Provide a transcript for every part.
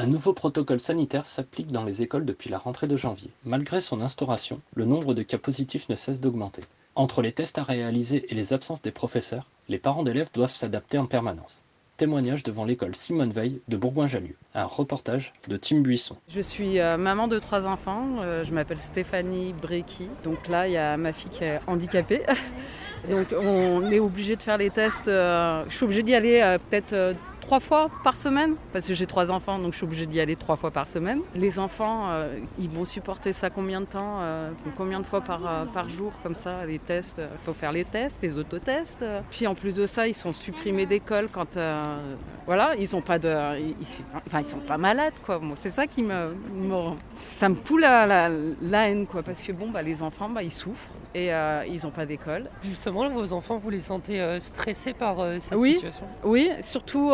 Un nouveau protocole sanitaire s'applique dans les écoles depuis la rentrée de janvier. Malgré son instauration, le nombre de cas positifs ne cesse d'augmenter. Entre les tests à réaliser et les absences des professeurs, les parents d'élèves doivent s'adapter en permanence. Témoignage devant l'école Simone Veil de Bourgoin-Jallieu. Un reportage de Tim Buisson. Je suis euh, maman de trois enfants. euh, je m'appelle Stéphanie Brecky. Donc là, il y a ma fille qui est handicapée. Donc on est obligé de faire les tests. euh, je suis obligée d'y aller peut-être trois fois par semaine? Parce que j'ai trois enfants, donc je suis obligée d'y aller trois fois par semaine. Les enfants, euh, ils vont supporter ça combien de temps euh, Combien de fois par, euh, par jour comme ça Les tests, il faut faire les tests, les autotests. Puis en plus de ça, ils sont supprimés d'école quand voilà, ils ont pas de, enfin ils sont pas malades quoi. Moi, c'est ça qui me, me- ça me fout la, la, la haine quoi, parce que bon bah les enfants bah ils souffrent et euh, ils ont pas d'école. Justement, vos enfants, vous les sentez euh, stressés par euh, cette Oui. situation? Oui, surtout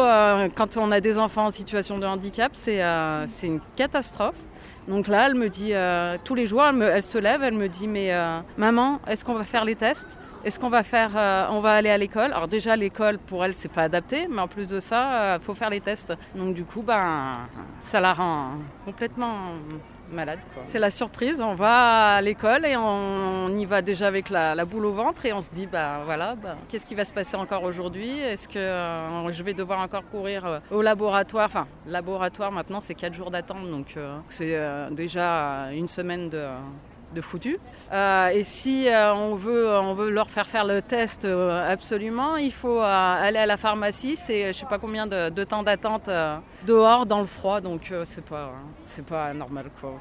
quand on a des enfants en situation de handicap, c'est une catastrophe. Donc là, elle me dit tous les jours, elle, me- elle se lève, elle me dit mais maman, est-ce qu'on va faire les tests? Est-ce qu'on va faire, euh, on va aller à l'école? Alors déjà l'école pour elle c'est pas adapté, mais en plus de ça, il faut faire les tests. Donc du coup, ben ça la rend complètement malade. C'est la surprise, on va à l'école et on, y va déjà avec la, la boule au ventre et on se dit bah voilà, bah, qu'est-ce qui va se passer encore aujourd'hui? Est-ce que euh, je vais devoir encore courir euh, au laboratoire? Enfin, laboratoire maintenant c'est 4 jours d'attente donc euh, c'est euh, déjà une semaine de de foutu. Euh, et si euh, on, veut, on veut leur faire faire le test euh, absolument, il faut aller à la pharmacie. C'est je sais pas combien de, temps d'attente dehors dans le froid, donc c'est pas c'est pas normal quoi.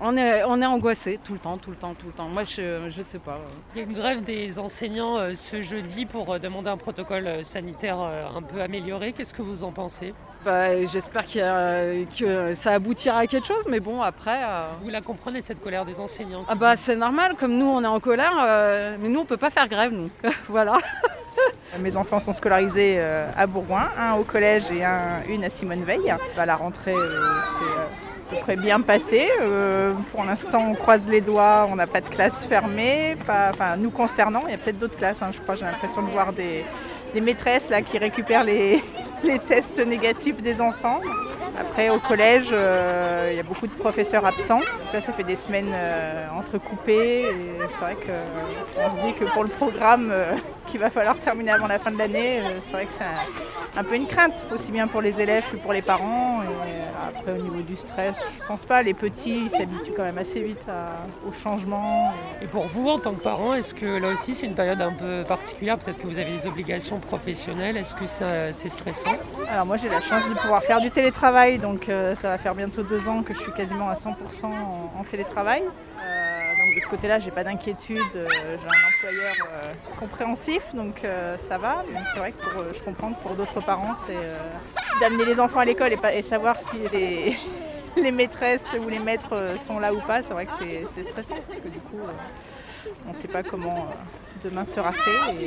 On est on est angoissé tout le temps, tout le temps, tout le temps. Moi je je sais pas. Il y a une grève des enseignants euh, ce jeudi pour euh, demander un protocole euh, sanitaire euh, un peu amélioré. Qu'est-ce que vous en pensez? Bah, J'espère que ça aboutira à quelque chose, mais bon après. Vous la comprenez, cette colère des enseignants? Ah bah c'est normal, comme nous on est en colère, mais nous on peut pas faire grève nous. voilà. Mes enfants sont scolarisés euh, à Bourgoin, un au collège et un, une à Simone Veil. Bah, la rentrée euh, s'est euh, à peu près bien passée. Euh, pour l'instant, on croise les doigts, on n'a pas de classe fermée. Enfin, nous concernant, il y a peut-être d'autres classes. hein, je crois, j'ai l'impression de voir des, des maîtresses là, qui récupèrent les, les tests négatifs des enfants. Après, au collège, euh, il y a beaucoup de professeurs absents. Là, ça fait des semaines euh, entrecoupées. C'est vrai qu'on se dit que pour le programme euh, qu'il va falloir terminer avant la fin de l'année, euh, c'est vrai que c'est un, peu une crainte, aussi bien pour les élèves que pour les parents. Euh, après, au niveau du stress, je pense pas. Les petits, s'habituent quand même assez vite au changement. Et pour vous, en tant que parent, est-ce que là aussi c'est une période un peu particulière? Peut-être que vous avez des obligations professionnelles. Est-ce que c'est stressant? Alors moi j'ai la chance de pouvoir faire du télétravail, donc euh, ça va faire bientôt deux ans que je suis quasiment à 100% en, télétravail. Euh, donc de ce côté-là, j'ai pas d'inquiétude, euh, j'ai un employeur compréhensif, donc ça va. Mais c'est vrai que pour, je comprends que pour d'autres parents, c'est d'amener les enfants à l'école et, savoir si les, les maîtresses ou les maîtres sont là ou pas. C'est vrai que c'est stressant parce que du coup, on ne sait pas comment demain sera fait.